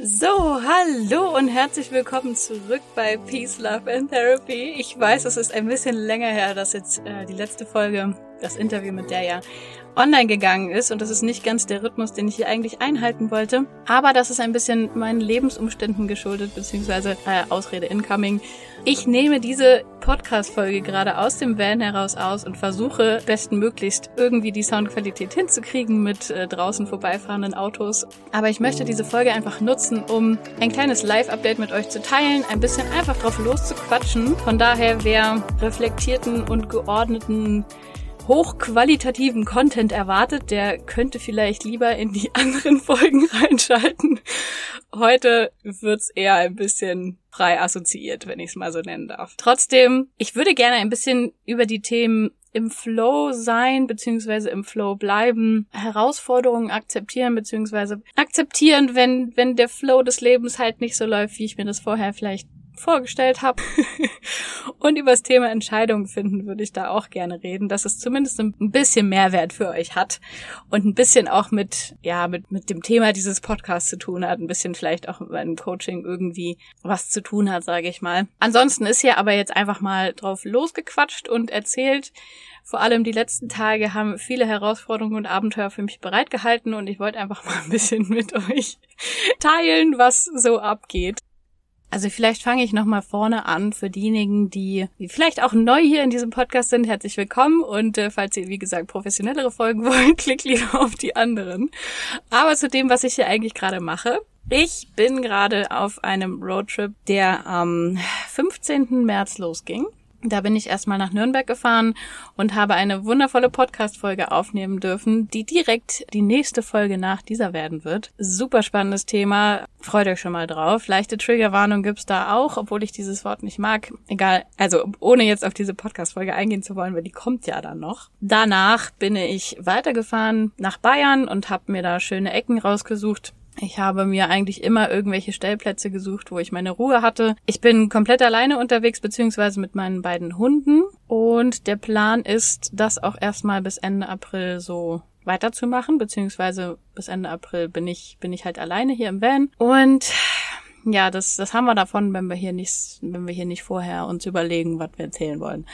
So, hallo und herzlich willkommen zurück bei Peace, Love and Therapy. Ich weiß, es ist ein bisschen länger her, dass jetzt äh, die letzte Folge, das Interview mit der ja online gegangen ist und das ist nicht ganz der Rhythmus, den ich hier eigentlich einhalten wollte. Aber das ist ein bisschen meinen Lebensumständen geschuldet, beziehungsweise äh, Ausrede incoming. Ich nehme diese Podcast-Folge gerade aus dem Van heraus aus und versuche bestmöglichst irgendwie die Soundqualität hinzukriegen mit äh, draußen vorbeifahrenden Autos. Aber ich möchte diese Folge einfach nutzen, um ein kleines Live-Update mit euch zu teilen, ein bisschen einfach drauf loszuquatschen. Von daher, wer reflektierten und geordneten hochqualitativen Content erwartet, der könnte vielleicht lieber in die anderen Folgen reinschalten. Heute wird's eher ein bisschen frei assoziiert, wenn ich es mal so nennen darf. Trotzdem, ich würde gerne ein bisschen über die Themen im Flow sein, beziehungsweise im Flow bleiben, Herausforderungen akzeptieren, beziehungsweise akzeptieren, wenn, wenn der Flow des Lebens halt nicht so läuft, wie ich mir das vorher vielleicht vorgestellt habe. und über das Thema Entscheidungen finden würde ich da auch gerne reden, dass es zumindest ein bisschen Mehrwert für euch hat und ein bisschen auch mit, ja, mit, mit dem Thema dieses Podcasts zu tun hat, ein bisschen vielleicht auch mit meinem Coaching irgendwie was zu tun hat, sage ich mal. Ansonsten ist hier aber jetzt einfach mal drauf losgequatscht und erzählt, vor allem die letzten Tage haben viele Herausforderungen und Abenteuer für mich bereitgehalten und ich wollte einfach mal ein bisschen mit euch teilen, was so abgeht. Also vielleicht fange ich nochmal vorne an für diejenigen, die, vielleicht auch neu hier in diesem Podcast sind. Herzlich willkommen und äh, falls ihr, wie gesagt, professionellere Folgen wollt, klickt lieber auf die anderen. Aber zu dem, was ich hier eigentlich gerade mache. Ich bin gerade auf einem Roadtrip, der am 15. März losging. Da bin ich erstmal nach Nürnberg gefahren und habe eine wundervolle Podcast-Folge aufnehmen dürfen, die direkt die nächste Folge nach dieser werden wird. Super spannendes Thema. Freut euch schon mal drauf. Leichte Triggerwarnung gibt's da auch, obwohl ich dieses Wort nicht mag. Egal. Also, ohne jetzt auf diese Podcast-Folge eingehen zu wollen, weil die kommt ja dann noch. Danach bin ich weitergefahren nach Bayern und habe mir da schöne Ecken rausgesucht ich habe mir eigentlich immer irgendwelche Stellplätze gesucht, wo ich meine Ruhe hatte. Ich bin komplett alleine unterwegs, beziehungsweise mit meinen beiden Hunden. Und der Plan ist, das auch erstmal bis Ende April so weiterzumachen, beziehungsweise bis Ende April bin ich, bin ich halt alleine hier im Van. Und ja, das, das haben wir davon, wenn wir hier nicht, wenn wir hier nicht vorher uns überlegen, was wir erzählen wollen.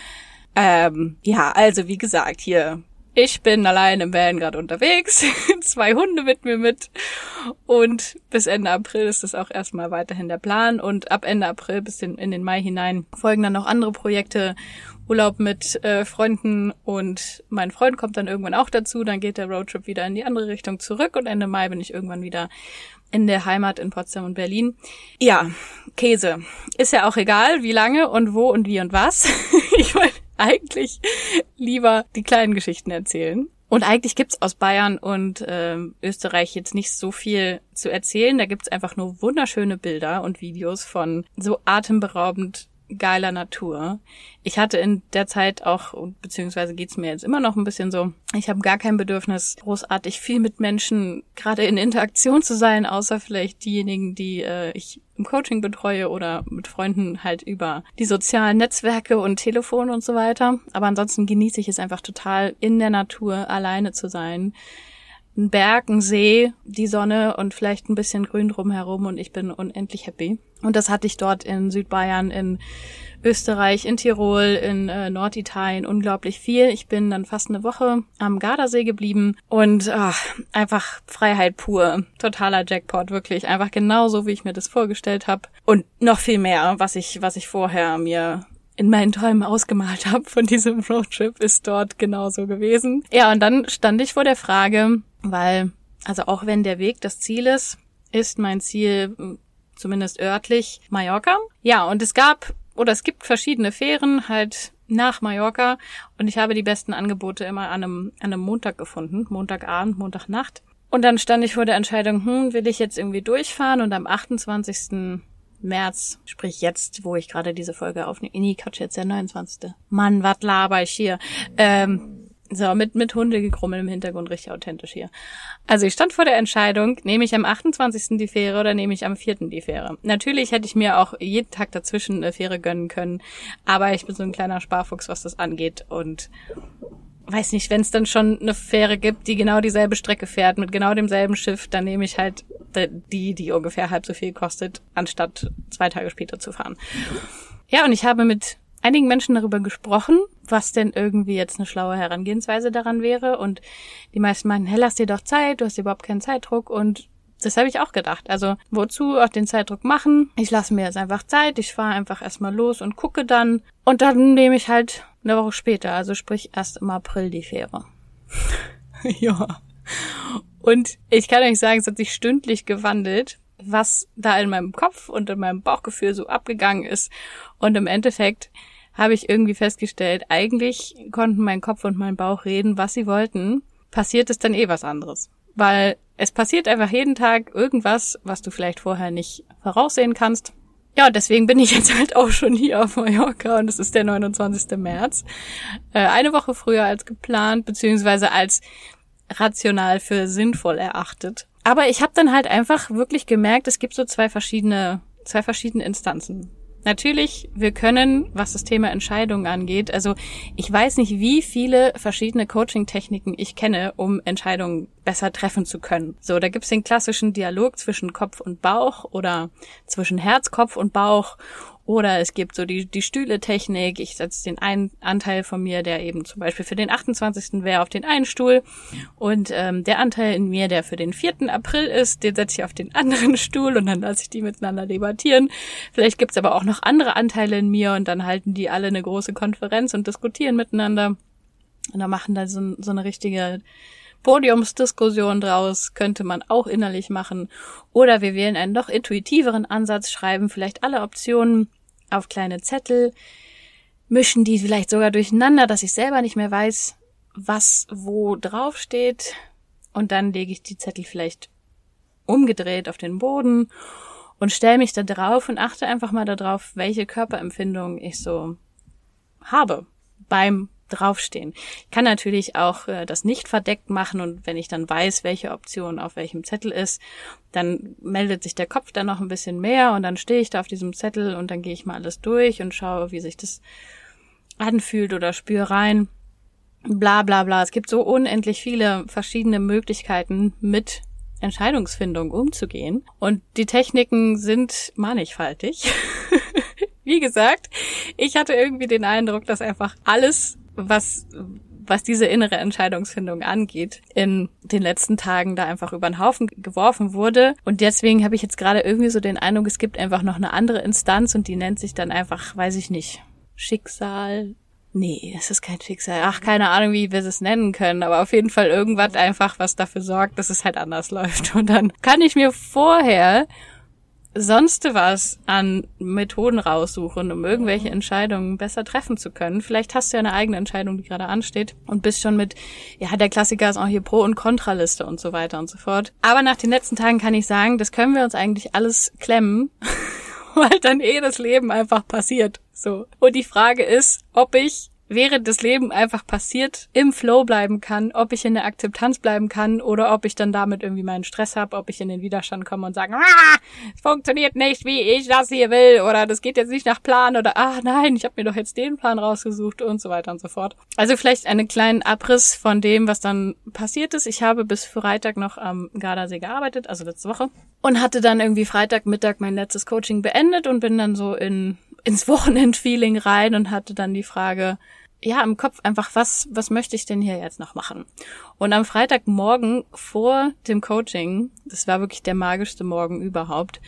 Ähm, ja, also wie gesagt, hier ich bin allein im Van gerade unterwegs, zwei Hunde mit mir mit und bis Ende April ist das auch erstmal weiterhin der Plan und ab Ende April bis in, in den Mai hinein folgen dann noch andere Projekte, Urlaub mit äh, Freunden und mein Freund kommt dann irgendwann auch dazu, dann geht der Roadtrip wieder in die andere Richtung zurück und Ende Mai bin ich irgendwann wieder in der Heimat in Potsdam und Berlin. Ja, Käse. Ist ja auch egal, wie lange und wo und wie und was. ich wollte eigentlich lieber die kleinen Geschichten erzählen. Und eigentlich gibt's aus Bayern und äh, Österreich jetzt nicht so viel zu erzählen. Da gibt's einfach nur wunderschöne Bilder und Videos von so atemberaubend geiler Natur. Ich hatte in der Zeit auch, beziehungsweise geht's mir jetzt immer noch ein bisschen so, ich habe gar kein Bedürfnis, großartig viel mit Menschen gerade in Interaktion zu sein, außer vielleicht diejenigen, die äh, ich im Coaching betreue oder mit Freunden halt über die sozialen Netzwerke und Telefon und so weiter. Aber ansonsten genieße ich es einfach total, in der Natur alleine zu sein ein Berg, ein See, die Sonne und vielleicht ein bisschen Grün drumherum und ich bin unendlich happy. Und das hatte ich dort in Südbayern, in Österreich, in Tirol, in äh, Norditalien unglaublich viel. Ich bin dann fast eine Woche am Gardasee geblieben und ach, einfach Freiheit pur. Totaler Jackpot, wirklich. Einfach genauso, wie ich mir das vorgestellt habe. Und noch viel mehr, was ich, was ich vorher mir in meinen Träumen ausgemalt habe von diesem Roadtrip, ist dort genauso gewesen. Ja, und dann stand ich vor der Frage, weil, also auch wenn der Weg das Ziel ist, ist mein Ziel zumindest örtlich Mallorca. Ja, und es gab oder es gibt verschiedene Fähren halt nach Mallorca und ich habe die besten Angebote immer an einem, an einem Montag gefunden, Montagabend, Montagnacht. Und dann stand ich vor der Entscheidung, hm, will ich jetzt irgendwie durchfahren und am 28. März, sprich jetzt, wo ich gerade diese Folge aufnehme, nee, Quatsch, jetzt der 29. Mann, was laber ich hier? Ähm, so, mit, mit Hundegegrummel im Hintergrund richtig authentisch hier. Also ich stand vor der Entscheidung, nehme ich am 28. die Fähre oder nehme ich am 4. die Fähre. Natürlich hätte ich mir auch jeden Tag dazwischen eine Fähre gönnen können, aber ich bin so ein kleiner Sparfuchs, was das angeht und weiß nicht, wenn es dann schon eine Fähre gibt, die genau dieselbe Strecke fährt, mit genau demselben Schiff, dann nehme ich halt die, die ungefähr halb so viel kostet, anstatt zwei Tage später zu fahren. Ja, und ich habe mit einigen Menschen darüber gesprochen, was denn irgendwie jetzt eine schlaue Herangehensweise daran wäre. Und die meisten meinten, hey, lass dir doch Zeit, du hast überhaupt keinen Zeitdruck. Und das habe ich auch gedacht. Also wozu auch den Zeitdruck machen? Ich lasse mir jetzt einfach Zeit, ich fahre einfach erstmal los und gucke dann. Und dann nehme ich halt eine Woche später, also sprich erst im April die Fähre. ja. Und ich kann euch sagen, es hat sich stündlich gewandelt, was da in meinem Kopf und in meinem Bauchgefühl so abgegangen ist. Und im Endeffekt habe ich irgendwie festgestellt, eigentlich konnten mein Kopf und mein Bauch reden, was sie wollten. Passiert ist dann eh was anderes. Weil es passiert einfach jeden Tag irgendwas, was du vielleicht vorher nicht voraussehen kannst. Ja, deswegen bin ich jetzt halt auch schon hier auf Mallorca und es ist der 29. März. Äh, eine Woche früher als geplant, beziehungsweise als rational für sinnvoll erachtet. Aber ich habe dann halt einfach wirklich gemerkt, es gibt so zwei verschiedene, zwei verschiedene Instanzen. Natürlich, wir können, was das Thema Entscheidungen angeht, also ich weiß nicht, wie viele verschiedene Coaching-Techniken ich kenne, um Entscheidungen besser treffen zu können. So, da gibt's den klassischen Dialog zwischen Kopf und Bauch oder zwischen Herz, Kopf und Bauch oder es gibt so die, die Stühle-Technik. Ich setze den einen Anteil von mir, der eben zum Beispiel für den 28. wäre, auf den einen Stuhl. Und ähm, der Anteil in mir, der für den 4. April ist, den setze ich auf den anderen Stuhl und dann lasse ich die miteinander debattieren. Vielleicht gibt's aber auch noch andere Anteile in mir und dann halten die alle eine große Konferenz und diskutieren miteinander. Und dann machen da so, so eine richtige Podiumsdiskussion draus könnte man auch innerlich machen. Oder wir wählen einen noch intuitiveren Ansatz, schreiben vielleicht alle Optionen auf kleine Zettel, mischen die vielleicht sogar durcheinander, dass ich selber nicht mehr weiß, was wo drauf steht. Und dann lege ich die Zettel vielleicht umgedreht auf den Boden und stelle mich da drauf und achte einfach mal darauf, welche Körperempfindung ich so habe beim draufstehen. Ich kann natürlich auch äh, das nicht verdeckt machen und wenn ich dann weiß, welche Option auf welchem Zettel ist, dann meldet sich der Kopf dann noch ein bisschen mehr und dann stehe ich da auf diesem Zettel und dann gehe ich mal alles durch und schaue, wie sich das anfühlt oder spüre rein. Bla bla bla. Es gibt so unendlich viele verschiedene Möglichkeiten mit Entscheidungsfindung umzugehen. Und die Techniken sind mannigfaltig. Wie gesagt, ich hatte irgendwie den Eindruck, dass einfach alles was was diese innere Entscheidungsfindung angeht, in den letzten Tagen da einfach über den Haufen geworfen wurde. Und deswegen habe ich jetzt gerade irgendwie so den Eindruck, es gibt einfach noch eine andere Instanz und die nennt sich dann einfach, weiß ich nicht, Schicksal. Nee, es ist kein Schicksal. Ach, keine Ahnung, wie wir es nennen können, aber auf jeden Fall irgendwas einfach, was dafür sorgt, dass es halt anders läuft. Und dann kann ich mir vorher sonst was an Methoden raussuchen, um irgendwelche Entscheidungen besser treffen zu können. Vielleicht hast du ja eine eigene Entscheidung, die gerade ansteht und bist schon mit, ja, der Klassiker ist auch hier Pro- und Kontraliste und so weiter und so fort. Aber nach den letzten Tagen kann ich sagen, das können wir uns eigentlich alles klemmen, weil dann eh das Leben einfach passiert. So. Und die Frage ist, ob ich während das Leben einfach passiert, im Flow bleiben kann, ob ich in der Akzeptanz bleiben kann oder ob ich dann damit irgendwie meinen Stress habe, ob ich in den Widerstand komme und sage, ah, es funktioniert nicht, wie ich das hier will oder das geht jetzt nicht nach Plan oder ah nein, ich habe mir doch jetzt den Plan rausgesucht und so weiter und so fort. Also vielleicht einen kleinen Abriss von dem, was dann passiert ist. Ich habe bis Freitag noch am Gardasee gearbeitet, also letzte Woche und hatte dann irgendwie Freitagmittag mein letztes Coaching beendet und bin dann so in ins Wochenendfeeling rein und hatte dann die Frage, ja, im Kopf einfach, was, was möchte ich denn hier jetzt noch machen? Und am Freitagmorgen vor dem Coaching, das war wirklich der magischste Morgen überhaupt,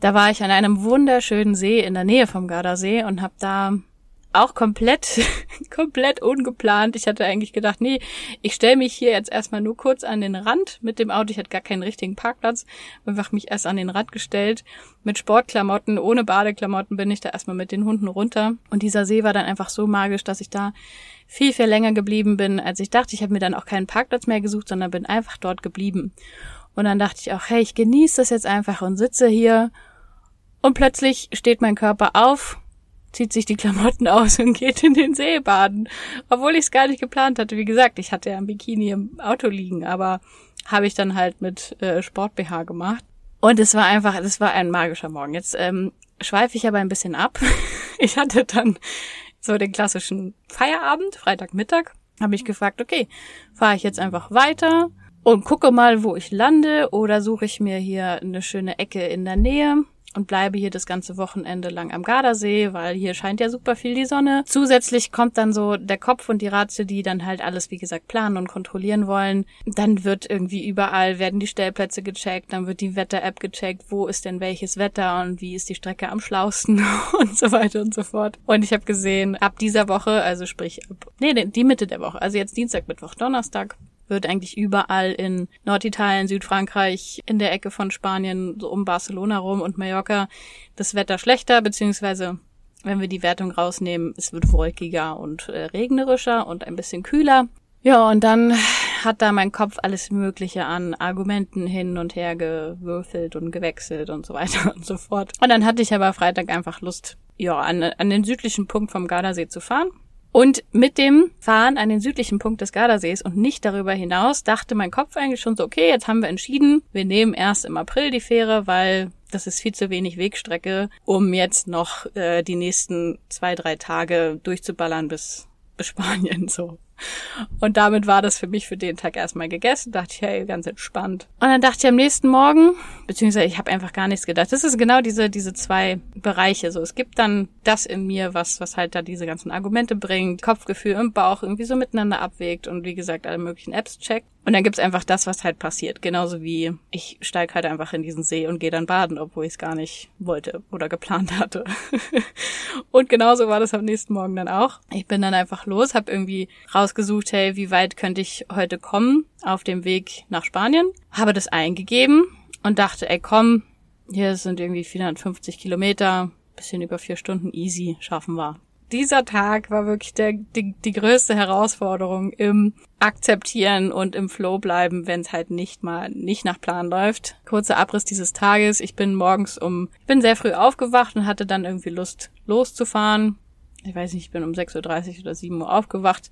da war ich an einem wunderschönen See in der Nähe vom Gardasee und habe da auch komplett, komplett ungeplant. Ich hatte eigentlich gedacht, nee, ich stelle mich hier jetzt erstmal nur kurz an den Rand mit dem Auto. Ich hatte gar keinen richtigen Parkplatz. Einfach mich erst an den Rand gestellt. Mit Sportklamotten, ohne Badeklamotten bin ich da erstmal mit den Hunden runter. Und dieser See war dann einfach so magisch, dass ich da viel, viel länger geblieben bin, als ich dachte. Ich habe mir dann auch keinen Parkplatz mehr gesucht, sondern bin einfach dort geblieben. Und dann dachte ich auch, hey, ich genieße das jetzt einfach und sitze hier. Und plötzlich steht mein Körper auf zieht sich die Klamotten aus und geht in den See baden. Obwohl ich es gar nicht geplant hatte. Wie gesagt, ich hatte ja ein Bikini im Auto liegen, aber habe ich dann halt mit äh, Sport-BH gemacht. Und es war einfach, es war ein magischer Morgen. Jetzt ähm, schweife ich aber ein bisschen ab. ich hatte dann so den klassischen Feierabend, Freitagmittag, habe ich gefragt, okay, fahre ich jetzt einfach weiter und gucke mal, wo ich lande oder suche ich mir hier eine schöne Ecke in der Nähe und bleibe hier das ganze Wochenende lang am Gardasee, weil hier scheint ja super viel die Sonne. Zusätzlich kommt dann so der Kopf und die Ratio, die dann halt alles, wie gesagt, planen und kontrollieren wollen. Dann wird irgendwie überall, werden die Stellplätze gecheckt, dann wird die Wetter-App gecheckt, wo ist denn welches Wetter und wie ist die Strecke am schlausten und so weiter und so fort. Und ich habe gesehen, ab dieser Woche, also sprich ab, nee, die Mitte der Woche, also jetzt Dienstag, Mittwoch, Donnerstag, wird eigentlich überall in Norditalien, Südfrankreich, in der Ecke von Spanien, so um Barcelona rum und Mallorca das Wetter schlechter, beziehungsweise wenn wir die Wertung rausnehmen, es wird wolkiger und äh, regnerischer und ein bisschen kühler. Ja, und dann hat da mein Kopf alles Mögliche an Argumenten hin und her gewürfelt und gewechselt und so weiter und so fort. Und dann hatte ich aber Freitag einfach Lust, ja, an, an den südlichen Punkt vom Gardasee zu fahren. Und mit dem Fahren an den südlichen Punkt des Gardasees und nicht darüber hinaus dachte mein Kopf eigentlich schon so, okay, jetzt haben wir entschieden, wir nehmen erst im April die Fähre, weil das ist viel zu wenig Wegstrecke, um jetzt noch äh, die nächsten zwei, drei Tage durchzuballern bis, bis Spanien so. Und damit war das für mich für den Tag erstmal gegessen. Dachte ich, hey, ganz entspannt. Und dann dachte ich am nächsten Morgen, beziehungsweise ich habe einfach gar nichts gedacht. Das ist genau diese, diese zwei Bereiche. So, es gibt dann das in mir, was, was halt da diese ganzen Argumente bringt, Kopfgefühl und Bauch irgendwie so miteinander abwägt und wie gesagt, alle möglichen Apps checkt. Und dann gibt's einfach das, was halt passiert. Genauso wie ich steig halt einfach in diesen See und gehe dann baden, obwohl ich es gar nicht wollte oder geplant hatte. und genauso war das am nächsten Morgen dann auch. Ich bin dann einfach los, habe irgendwie rausgesucht, hey, wie weit könnte ich heute kommen auf dem Weg nach Spanien. Habe das eingegeben und dachte, ey, komm, hier sind irgendwie 450 Kilometer, bisschen über vier Stunden easy, schaffen wir dieser Tag war wirklich der, die, die größte Herausforderung im Akzeptieren und im Flow bleiben, wenn es halt nicht mal nicht nach Plan läuft. Kurzer Abriss dieses Tages. Ich bin morgens um, ich bin sehr früh aufgewacht und hatte dann irgendwie Lust loszufahren. Ich weiß nicht, ich bin um 6.30 Uhr oder 7 Uhr aufgewacht.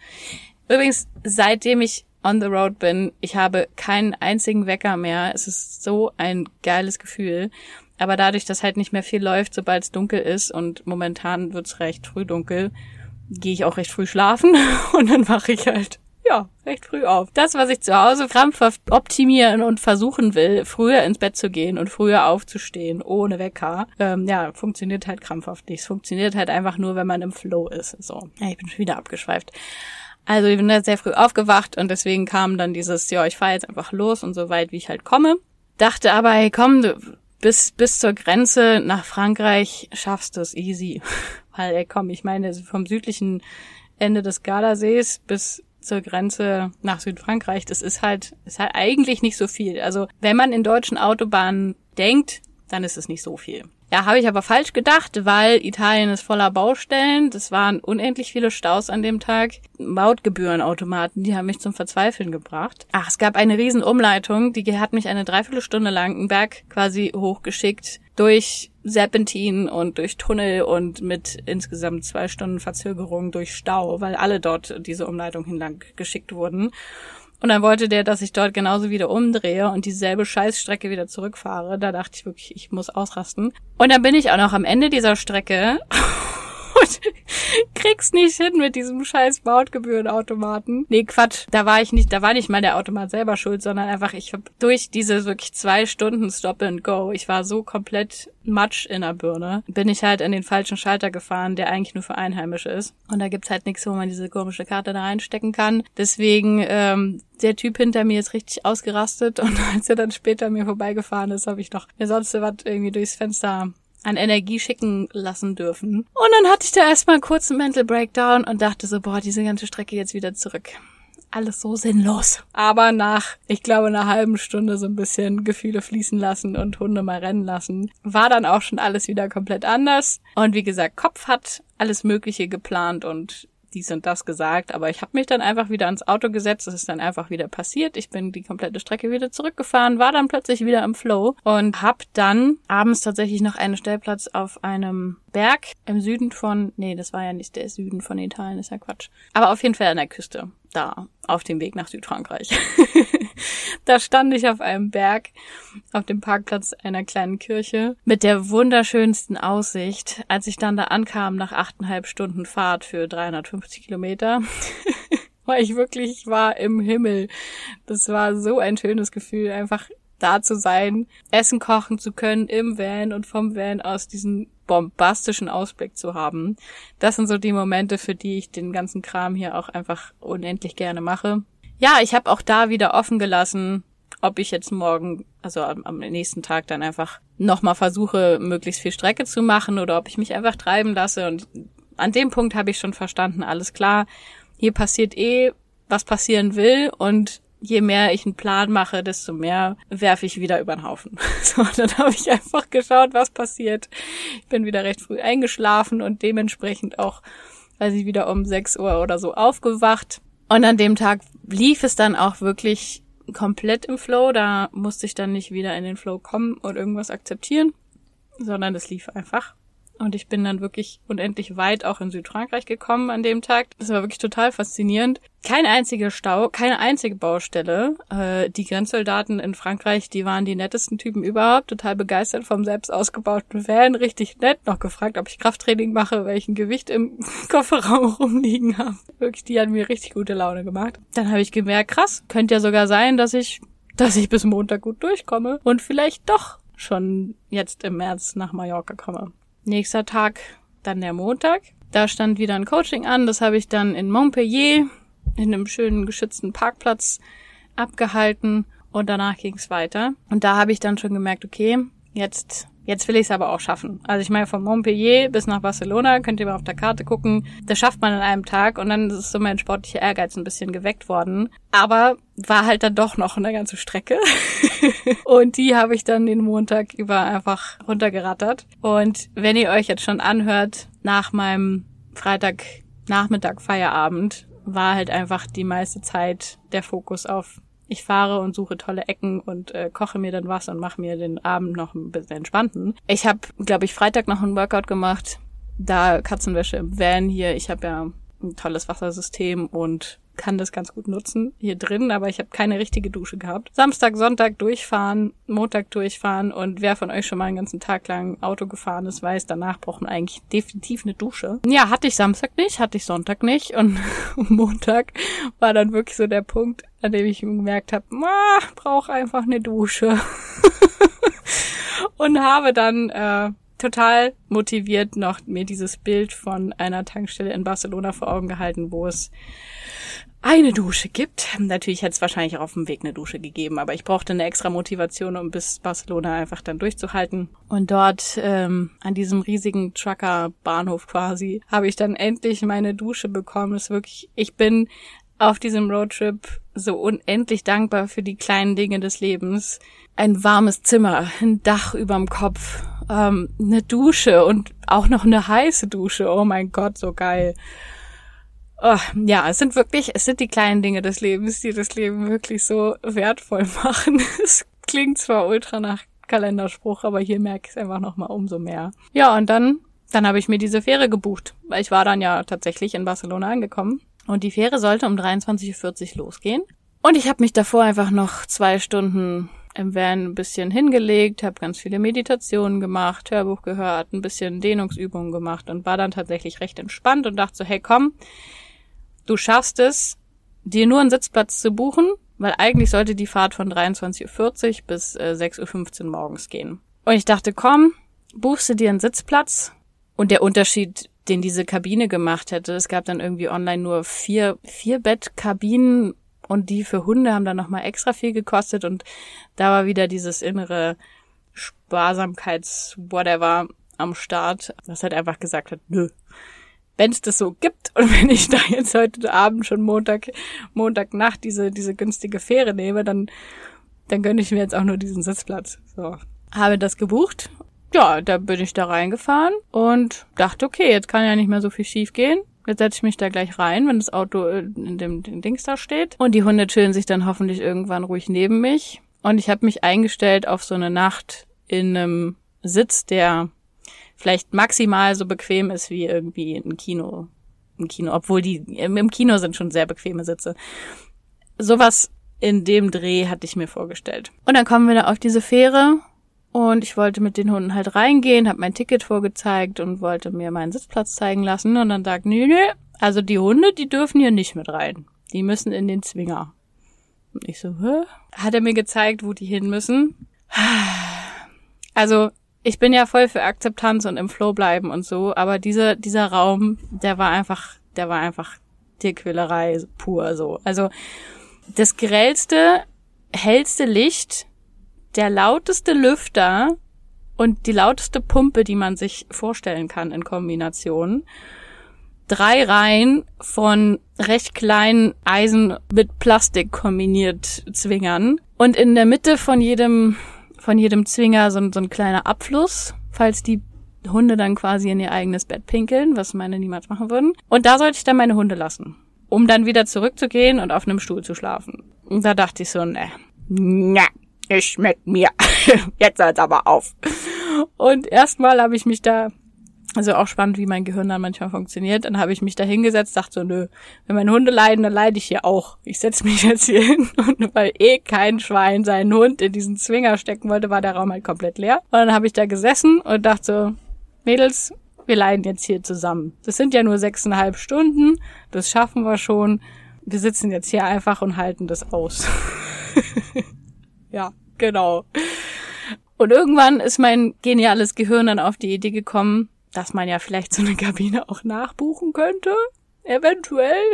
Übrigens, seitdem ich on the road bin, ich habe keinen einzigen Wecker mehr. Es ist so ein geiles Gefühl. Aber dadurch, dass halt nicht mehr viel läuft, sobald es dunkel ist und momentan wird's recht früh dunkel, gehe ich auch recht früh schlafen und dann wache ich halt ja, recht früh auf. Das, was ich zu Hause krampfhaft optimieren und versuchen will, früher ins Bett zu gehen und früher aufzustehen, ohne Wecker, ähm, ja, funktioniert halt krampfhaft nicht. Es funktioniert halt einfach nur, wenn man im Flow ist. So, ja, ich bin schon wieder abgeschweift. Also ich bin da sehr früh aufgewacht und deswegen kam dann dieses, ja, ich fahre jetzt einfach los und so weit, wie ich halt komme. Dachte aber, hey, komm, du, bis, bis zur Grenze nach Frankreich schaffst du es easy. Weil, ey, komm, ich meine, vom südlichen Ende des Gardasees bis zur Grenze nach Südfrankreich, das ist halt, ist halt eigentlich nicht so viel. Also, wenn man in deutschen Autobahnen denkt, dann ist es nicht so viel. Ja, habe ich aber falsch gedacht, weil Italien ist voller Baustellen. Das waren unendlich viele Staus an dem Tag. Mautgebührenautomaten, die haben mich zum Verzweifeln gebracht. Ach, es gab eine riesen Umleitung, die hat mich eine Dreiviertelstunde lang einen Berg quasi hochgeschickt durch Serpentin und durch Tunnel und mit insgesamt zwei Stunden Verzögerung durch Stau, weil alle dort diese Umleitung hinlang geschickt wurden. Und dann wollte der, dass ich dort genauso wieder umdrehe und dieselbe Scheißstrecke wieder zurückfahre. Da dachte ich wirklich, ich muss ausrasten. Und dann bin ich auch noch am Ende dieser Strecke und krieg's nicht hin mit diesem scheiß Mautgebührenautomaten. Nee, Quatsch. Da war ich nicht, da war nicht mal der Automat selber schuld, sondern einfach, ich hab durch diese wirklich zwei Stunden Stop and Go, ich war so komplett Matsch in der Birne, bin ich halt in den falschen Schalter gefahren, der eigentlich nur für Einheimische ist. Und da gibt's halt nichts, wo man diese komische Karte da reinstecken kann. Deswegen, ähm, der Typ hinter mir ist richtig ausgerastet und als er dann später mir vorbeigefahren ist, habe ich noch mir sonst was irgendwie durchs Fenster an Energie schicken lassen dürfen. Und dann hatte ich da erstmal einen kurzen Mental Breakdown und dachte so, boah, diese ganze Strecke jetzt wieder zurück. Alles so sinnlos. Aber nach, ich glaube, einer halben Stunde so ein bisschen Gefühle fließen lassen und Hunde mal rennen lassen, war dann auch schon alles wieder komplett anders. Und wie gesagt, Kopf hat alles Mögliche geplant und dies und das gesagt, aber ich habe mich dann einfach wieder ans Auto gesetzt, es ist dann einfach wieder passiert. Ich bin die komplette Strecke wieder zurückgefahren, war dann plötzlich wieder im Flow und habe dann abends tatsächlich noch einen Stellplatz auf einem Berg im Süden von, nee, das war ja nicht der Süden von Italien, ist ja Quatsch. Aber auf jeden Fall an der Küste, da, auf dem Weg nach Südfrankreich. da stand ich auf einem Berg, auf dem Parkplatz einer kleinen Kirche, mit der wunderschönsten Aussicht. Als ich dann da ankam, nach achteinhalb Stunden Fahrt für 350 Kilometer, weil ich wirklich war im Himmel. Das war so ein schönes Gefühl, einfach da zu sein, Essen kochen zu können im Van und vom Van aus diesen bombastischen Ausblick zu haben. Das sind so die Momente, für die ich den ganzen Kram hier auch einfach unendlich gerne mache. Ja, ich habe auch da wieder offen gelassen, ob ich jetzt morgen, also am, nächsten Tag dann einfach nochmal versuche, möglichst viel Strecke zu machen oder ob ich mich einfach treiben lasse. Und an dem Punkt habe ich schon verstanden, alles klar, hier passiert eh, was passieren will und je mehr ich einen Plan mache, desto mehr werfe ich wieder über den Haufen. So, dann habe ich einfach geschaut, was passiert. Ich bin wieder recht früh eingeschlafen und dementsprechend auch, weiß ich, wieder um 6 Uhr oder so aufgewacht. Und an dem Tag lief es dann auch wirklich komplett im Flow. Da musste ich dann nicht wieder in den Flow kommen und irgendwas akzeptieren, sondern es lief einfach. Und ich bin dann wirklich unendlich weit auch in Südfrankreich gekommen an dem Tag. Das war wirklich total faszinierend. Kein einziger Stau, keine einzige Baustelle. Äh, die Grenzsoldaten in Frankreich, die waren die nettesten Typen überhaupt. Total begeistert vom selbst ausgebauten Van. Richtig nett. Noch gefragt, ob ich Krafttraining mache, welchen Gewicht im Kofferraum rumliegen habe. Wirklich, die haben mir richtig gute Laune gemacht. Dann habe ich gemerkt, krass, könnte ja sogar sein, dass ich, dass ich bis Montag gut durchkomme und vielleicht doch schon jetzt im März nach Mallorca komme. Nächster Tag, dann der Montag. Da stand wieder ein Coaching an. Das habe ich dann in Montpellier in einem schönen geschützten Parkplatz abgehalten und danach ging es weiter. Und da habe ich dann schon gemerkt, okay, jetzt Jetzt will ich es aber auch schaffen. Also ich meine, von Montpellier bis nach Barcelona könnt ihr mal auf der Karte gucken. Das schafft man in einem Tag und dann ist so mein sportlicher Ehrgeiz ein bisschen geweckt worden. Aber war halt dann doch noch eine ganze Strecke. und die habe ich dann den Montag über einfach runtergerattert. Und wenn ihr euch jetzt schon anhört, nach meinem Freitagnachmittag Feierabend war halt einfach die meiste Zeit der Fokus auf ich fahre und suche tolle Ecken und äh, koche mir dann was und mache mir den Abend noch ein bisschen entspannten. Ich habe, glaube ich, Freitag noch ein Workout gemacht. Da Katzenwäsche im Van hier. Ich habe ja ein tolles Wassersystem und kann das ganz gut nutzen hier drin, aber ich habe keine richtige Dusche gehabt. Samstag, Sonntag durchfahren, Montag durchfahren und wer von euch schon mal einen ganzen Tag lang Auto gefahren ist, weiß, danach braucht man eigentlich definitiv eine Dusche. Ja, hatte ich Samstag nicht, hatte ich Sonntag nicht und Montag war dann wirklich so der Punkt, an dem ich gemerkt habe, brauche einfach eine Dusche. und habe dann äh, total motiviert noch mir dieses Bild von einer Tankstelle in Barcelona vor Augen gehalten, wo es eine Dusche gibt. Natürlich hätte es wahrscheinlich auch auf dem Weg eine Dusche gegeben, aber ich brauchte eine extra Motivation, um bis Barcelona einfach dann durchzuhalten. Und dort ähm, an diesem riesigen Trucker-Bahnhof quasi habe ich dann endlich meine Dusche bekommen. Das ist wirklich, ich bin auf diesem Roadtrip so unendlich dankbar für die kleinen Dinge des Lebens. Ein warmes Zimmer, ein Dach überm Kopf, ähm, eine Dusche und auch noch eine heiße Dusche. Oh mein Gott, so geil. Oh, ja, es sind wirklich, es sind die kleinen Dinge des Lebens, die das Leben wirklich so wertvoll machen. Es klingt zwar ultra nach Kalenderspruch, aber hier merke ich es einfach nochmal umso mehr. Ja, und dann, dann habe ich mir diese Fähre gebucht, weil ich war dann ja tatsächlich in Barcelona angekommen. Und die Fähre sollte um 23.40 Uhr losgehen. Und ich habe mich davor einfach noch zwei Stunden im Van ein bisschen hingelegt, habe ganz viele Meditationen gemacht, Hörbuch gehört, ein bisschen Dehnungsübungen gemacht und war dann tatsächlich recht entspannt und dachte so, hey komm, du schaffst es, dir nur einen Sitzplatz zu buchen, weil eigentlich sollte die Fahrt von 23.40 Uhr bis äh, 6.15 Uhr morgens gehen. Und ich dachte, komm, buchst du dir einen Sitzplatz. Und der Unterschied, den diese Kabine gemacht hätte, es gab dann irgendwie online nur vier, vier Bettkabinen und die für Hunde haben dann nochmal extra viel gekostet und da war wieder dieses innere Sparsamkeits-Whatever am Start, was halt einfach gesagt hat, nö, wenn es das so gibt und wenn ich da jetzt heute Abend schon Montag, Montagnacht diese, diese günstige Fähre nehme, dann, dann gönne ich mir jetzt auch nur diesen Sitzplatz. So. Habe das gebucht. Ja, da bin ich da reingefahren und dachte, okay, jetzt kann ja nicht mehr so viel schief gehen. Jetzt setze ich mich da gleich rein, wenn das Auto in dem, dem Dings da steht. Und die Hunde chillen sich dann hoffentlich irgendwann ruhig neben mich. Und ich habe mich eingestellt auf so eine Nacht in einem Sitz, der vielleicht maximal so bequem ist wie irgendwie ein Kino. Ein Kino, obwohl die im Kino sind schon sehr bequeme Sitze. Sowas in dem Dreh hatte ich mir vorgestellt. Und dann kommen wir da auf diese Fähre und ich wollte mit den Hunden halt reingehen, habe mein Ticket vorgezeigt und wollte mir meinen Sitzplatz zeigen lassen und dann sagt, nö, nö, also die Hunde, die dürfen hier nicht mit rein. die müssen in den Zwinger. Und ich so, hä? Hat er mir gezeigt, wo die hin müssen. Also, ich bin ja voll für Akzeptanz und im Flow bleiben und so, aber dieser, dieser Raum, der war einfach, der war einfach Tierquälerei pur so. Also, das grellste, hellste Licht, der lauteste Lüfter und die lauteste Pumpe, die man sich vorstellen kann in Kombination. Drei Reihen von recht kleinen Eisen mit Plastik kombiniert Zwingern. Und in der Mitte von jedem, von jedem Zwinger so, so ein kleiner Abfluss, falls die Hunde dann quasi in ihr eigenes Bett pinkeln, was meine niemals machen würden. Und da sollte ich dann meine Hunde lassen, um dann wieder zurückzugehen und auf einem Stuhl zu schlafen. Und da dachte ich so, ne, ne, ich mit mir. Jetzt hört's aber auf. Und erstmal habe ich mich da, also auch spannend, wie mein Gehirn dann manchmal funktioniert, dann habe ich mich da hingesetzt, dachte so, nö, wenn meine Hunde leiden, dann leide ich hier auch. Ich setze mich jetzt hier hin und weil eh kein Schwein seinen Hund in diesen Zwinger stecken wollte, war der Raum halt komplett leer. Und dann habe ich da gesessen und dachte so, Mädels, wir leiden jetzt hier zusammen. Das sind ja nur sechseinhalb Stunden, das schaffen wir schon. Wir sitzen jetzt hier einfach und halten das aus. ja, genau. Und irgendwann ist mein geniales Gehirn dann auf die Idee gekommen, dass man ja vielleicht so eine Kabine auch nachbuchen könnte. Eventuell.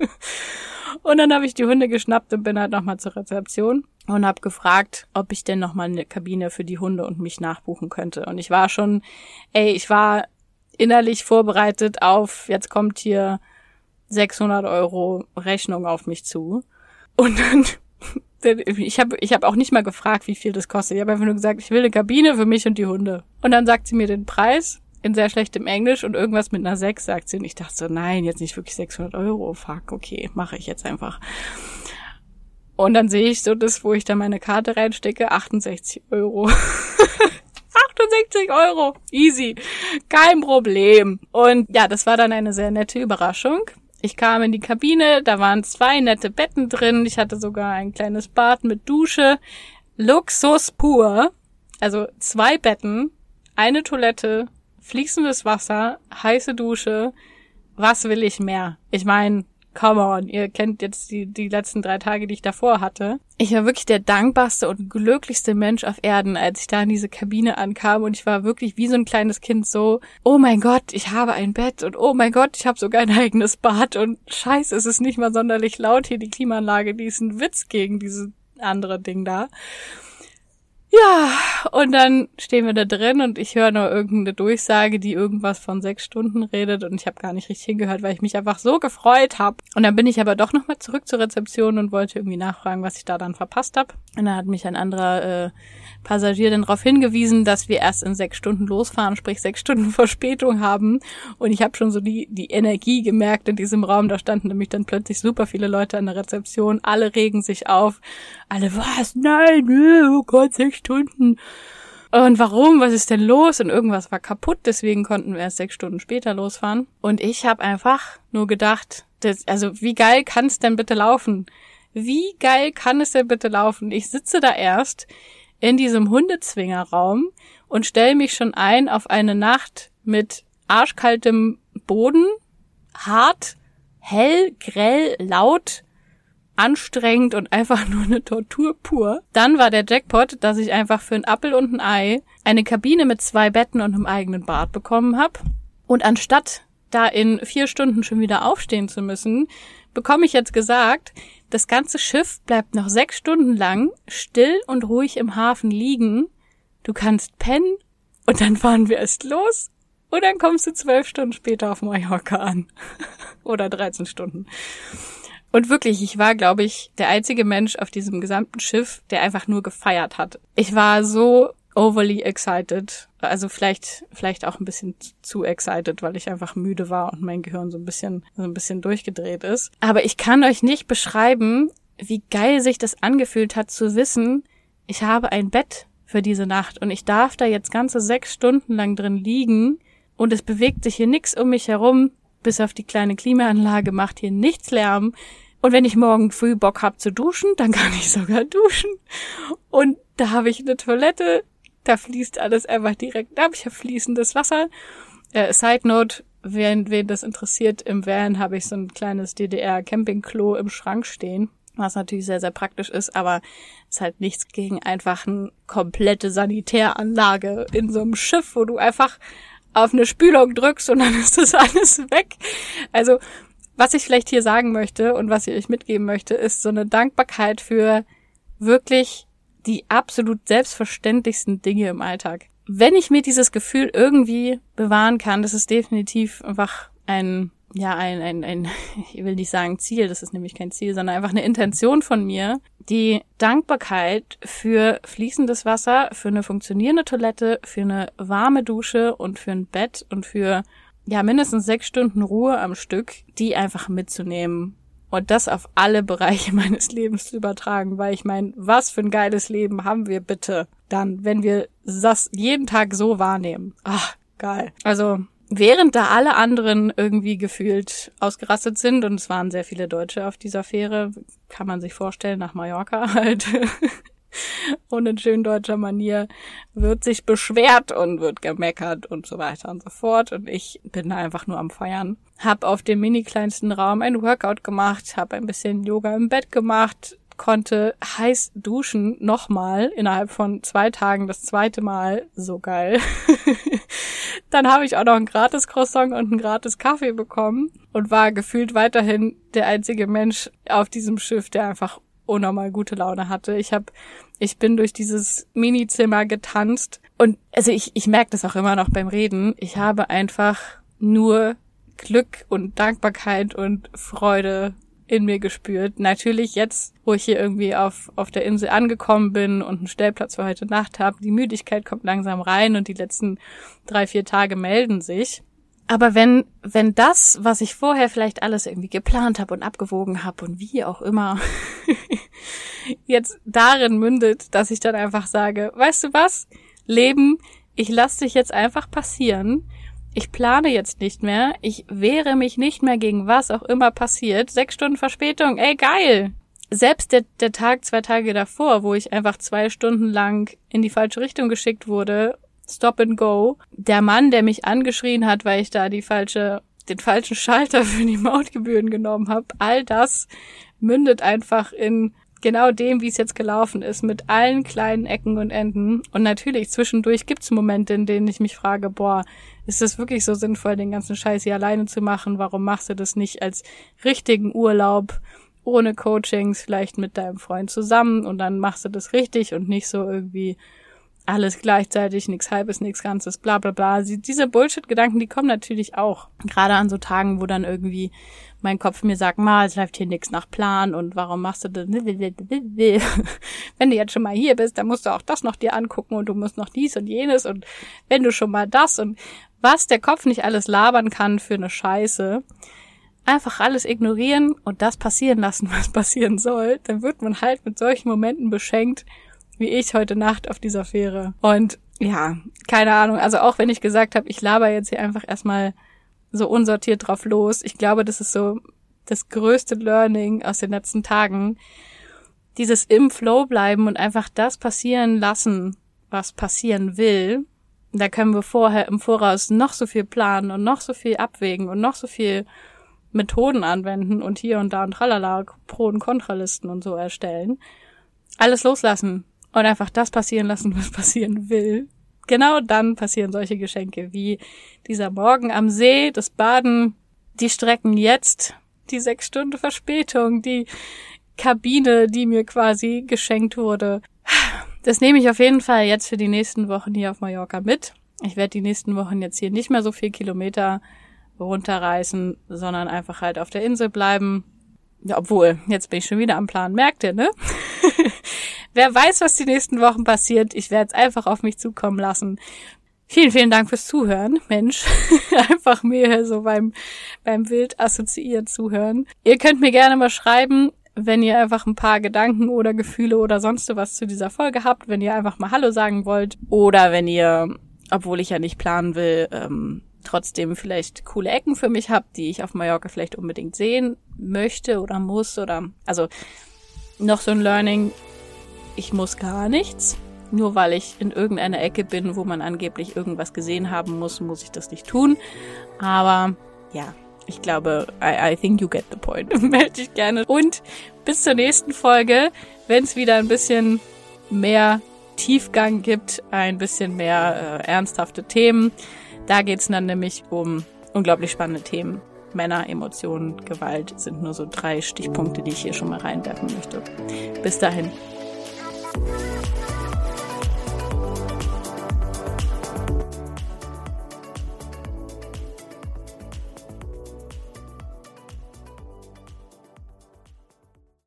und dann habe ich die Hunde geschnappt und bin halt nochmal zur Rezeption und habe gefragt, ob ich denn nochmal eine Kabine für die Hunde und mich nachbuchen könnte. Und ich war schon, ey, ich war innerlich vorbereitet auf, jetzt kommt hier 600 Euro Rechnung auf mich zu. Und dann ich habe ich hab auch nicht mal gefragt, wie viel das kostet. Ich habe einfach nur gesagt, ich will eine Kabine für mich und die Hunde. Und dann sagt sie mir den Preis in sehr schlechtem Englisch und irgendwas mit einer 6 sagt sie. Und ich dachte so, nein, jetzt nicht wirklich 600 Euro. Fuck, okay, mache ich jetzt einfach. Und dann sehe ich so das, wo ich da meine Karte reinstecke, 68 Euro. 68 Euro. Easy. Kein Problem. Und ja, das war dann eine sehr nette Überraschung. Ich kam in die Kabine, da waren zwei nette Betten drin, ich hatte sogar ein kleines Bad mit Dusche. Luxus pur. Also zwei Betten, eine Toilette, fließendes Wasser, heiße Dusche. Was will ich mehr? Ich meine, come on, ihr kennt jetzt die, die letzten drei Tage, die ich davor hatte. Ich war wirklich der dankbarste und glücklichste Mensch auf Erden, als ich da in diese Kabine ankam und ich war wirklich wie so ein kleines Kind so, oh mein Gott, ich habe ein Bett und oh mein Gott, ich habe sogar ein eigenes Bad und scheiße, es ist nicht mal sonderlich laut hier, die Klimaanlage, die ist ein Witz gegen diese andere Ding da. Ja, und dann stehen wir da drin und ich höre nur irgendeine Durchsage, die irgendwas von sechs Stunden redet und ich habe gar nicht richtig hingehört, weil ich mich einfach so gefreut habe. Und dann bin ich aber doch nochmal zurück zur Rezeption und wollte irgendwie nachfragen, was ich da dann verpasst habe. Und dann hat mich ein anderer äh, Passagier dann darauf hingewiesen, dass wir erst in sechs Stunden losfahren, sprich sechs Stunden Verspätung haben. Und ich habe schon so die, die Energie gemerkt in diesem Raum. Da standen nämlich dann plötzlich super viele Leute an der Rezeption. Alle regen sich auf. Alle, was? Nein, oh Gott, sechs Stunden. Und warum? Was ist denn los? Und irgendwas war kaputt, deswegen konnten wir erst sechs Stunden später losfahren. Und ich habe einfach nur gedacht, das, also wie geil kann es denn bitte laufen? Wie geil kann es denn bitte laufen? Ich sitze da erst in diesem Hundezwingerraum und stelle mich schon ein auf eine Nacht mit arschkaltem Boden, hart, hell, grell, laut, anstrengend und einfach nur eine Tortur pur. Dann war der Jackpot, dass ich einfach für ein Appel und ein Ei eine Kabine mit zwei Betten und einem eigenen Bad bekommen habe. Und anstatt da in vier Stunden schon wieder aufstehen zu müssen, bekomme ich jetzt gesagt, das ganze Schiff bleibt noch sechs Stunden lang still und ruhig im Hafen liegen. Du kannst pennen und dann fahren wir erst los. Und dann kommst du zwölf Stunden später auf Mallorca an. Oder 13 Stunden. Und wirklich, ich war, glaube ich, der einzige Mensch auf diesem gesamten Schiff, der einfach nur gefeiert hat. Ich war so overly excited. Also vielleicht, vielleicht auch ein bisschen zu excited, weil ich einfach müde war und mein Gehirn so ein bisschen, so ein bisschen durchgedreht ist. Aber ich kann euch nicht beschreiben, wie geil sich das angefühlt hat zu wissen, ich habe ein Bett für diese Nacht und ich darf da jetzt ganze sechs Stunden lang drin liegen und es bewegt sich hier nichts um mich herum, bis auf die kleine Klimaanlage macht hier nichts Lärm. Und wenn ich morgen früh Bock hab zu duschen, dann kann ich sogar duschen. Und da habe ich eine Toilette, da fließt alles einfach direkt ab. Ich habe fließendes Wasser. Äh, Side Note, wen, wen das interessiert, im Van habe ich so ein kleines DDR-Campingklo im Schrank stehen, was natürlich sehr, sehr praktisch ist, aber ist halt nichts gegen einfach eine komplette Sanitäranlage in so einem Schiff, wo du einfach auf eine Spülung drückst und dann ist das alles weg. Also, was ich vielleicht hier sagen möchte und was ich euch mitgeben möchte, ist so eine Dankbarkeit für wirklich die absolut selbstverständlichsten Dinge im Alltag. Wenn ich mir dieses Gefühl irgendwie bewahren kann, das ist definitiv einfach ein, ja, ein, ein, ein, ich will nicht sagen Ziel, das ist nämlich kein Ziel, sondern einfach eine Intention von mir, die Dankbarkeit für fließendes Wasser, für eine funktionierende Toilette, für eine warme Dusche und für ein Bett und für ja mindestens sechs Stunden Ruhe am Stück, die einfach mitzunehmen und das auf alle Bereiche meines Lebens zu übertragen, weil ich meine, was für ein geiles Leben haben wir bitte dann, wenn wir das jeden Tag so wahrnehmen. Ach, geil. Also, während da alle anderen irgendwie gefühlt ausgerastet sind, und es waren sehr viele Deutsche auf dieser Fähre, kann man sich vorstellen, nach Mallorca halt, und in schön deutscher Manier wird sich beschwert und wird gemeckert und so weiter und so fort. Und ich bin da einfach nur am Feiern. Hab auf dem mini kleinsten Raum ein Workout gemacht, hab ein bisschen Yoga im Bett gemacht, konnte heiß duschen nochmal innerhalb von zwei Tagen das zweite Mal. So geil. Dann habe ich auch noch ein gratis Croissant und ein gratis Kaffee bekommen und war gefühlt weiterhin der einzige Mensch auf diesem Schiff, der einfach unnormal gute Laune hatte. Ich habe, ich bin durch dieses Minizimmer getanzt und also ich, ich merke das auch immer noch beim Reden. Ich habe einfach nur Glück und Dankbarkeit und Freude in mir gespürt. Natürlich jetzt, wo ich hier irgendwie auf, auf der Insel angekommen bin und einen Stellplatz für heute Nacht habe, die Müdigkeit kommt langsam rein und die letzten drei, vier Tage melden sich. Aber wenn, wenn das, was ich vorher vielleicht alles irgendwie geplant habe und abgewogen habe und wie auch immer, jetzt darin mündet, dass ich dann einfach sage, weißt du was? Leben, ich lasse dich jetzt einfach passieren. Ich plane jetzt nicht mehr. Ich wehre mich nicht mehr gegen was auch immer passiert. Sechs Stunden Verspätung, ey geil! Selbst der, der Tag, zwei Tage davor, wo ich einfach zwei Stunden lang in die falsche Richtung geschickt wurde Stop and Go. Der Mann, der mich angeschrien hat, weil ich da die falsche, den falschen Schalter für die Mautgebühren genommen habe, all das mündet einfach in genau dem, wie es jetzt gelaufen ist, mit allen kleinen Ecken und Enden. Und natürlich zwischendurch gibt's Momente, in denen ich mich frage, boah, ist es wirklich so sinnvoll, den ganzen Scheiß hier alleine zu machen? Warum machst du das nicht als richtigen Urlaub? ohne Coachings, vielleicht mit deinem Freund zusammen und dann machst du das richtig und nicht so irgendwie alles gleichzeitig, nichts halbes, nichts ganzes, bla bla bla. Diese Bullshit-Gedanken, die kommen natürlich auch. Gerade an so Tagen, wo dann irgendwie mein Kopf mir sagt, mal, es läuft hier nichts nach Plan und warum machst du das? wenn du jetzt schon mal hier bist, dann musst du auch das noch dir angucken und du musst noch dies und jenes und wenn du schon mal das und was der Kopf nicht alles labern kann für eine Scheiße, einfach alles ignorieren und das passieren lassen, was passieren soll, dann wird man halt mit solchen Momenten beschenkt, wie ich heute Nacht auf dieser Fähre. Und ja, keine Ahnung. Also auch wenn ich gesagt habe, ich laber jetzt hier einfach erstmal so unsortiert drauf los. Ich glaube, das ist so das größte Learning aus den letzten Tagen. Dieses im Flow bleiben und einfach das passieren lassen, was passieren will. Da können wir vorher im Voraus noch so viel planen und noch so viel abwägen und noch so viel Methoden anwenden und hier und da und tralala Pro- und Kontralisten und so erstellen. Alles loslassen und einfach das passieren lassen, was passieren will. Genau dann passieren solche Geschenke wie dieser Morgen am See, das Baden, die Strecken jetzt, die sechs Stunden Verspätung, die Kabine, die mir quasi geschenkt wurde. Das nehme ich auf jeden Fall jetzt für die nächsten Wochen hier auf Mallorca mit. Ich werde die nächsten Wochen jetzt hier nicht mehr so viel Kilometer runterreißen, sondern einfach halt auf der Insel bleiben. Obwohl, jetzt bin ich schon wieder am Plan, merkt ihr, ne? Wer weiß, was die nächsten Wochen passiert. Ich werde es einfach auf mich zukommen lassen. Vielen, vielen Dank fürs Zuhören, Mensch. einfach mir so beim, beim Wild assoziiert zuhören. Ihr könnt mir gerne mal schreiben, wenn ihr einfach ein paar Gedanken oder Gefühle oder sonst was zu dieser Folge habt, wenn ihr einfach mal Hallo sagen wollt oder wenn ihr, obwohl ich ja nicht planen will, ähm, trotzdem vielleicht coole Ecken für mich habt, die ich auf Mallorca vielleicht unbedingt sehen möchte oder muss oder also noch so ein Learning, ich muss gar nichts. Nur weil ich in irgendeiner Ecke bin, wo man angeblich irgendwas gesehen haben muss, muss ich das nicht tun. Aber ja, ich glaube, I, I think you get the point. Melde dich gerne. Und bis zur nächsten Folge, wenn es wieder ein bisschen mehr Tiefgang gibt, ein bisschen mehr äh, ernsthafte Themen. Da geht's dann nämlich um unglaublich spannende Themen. Männer, Emotionen, Gewalt sind nur so drei Stichpunkte, die ich hier schon mal reinwerfen möchte. Bis dahin. Thank you.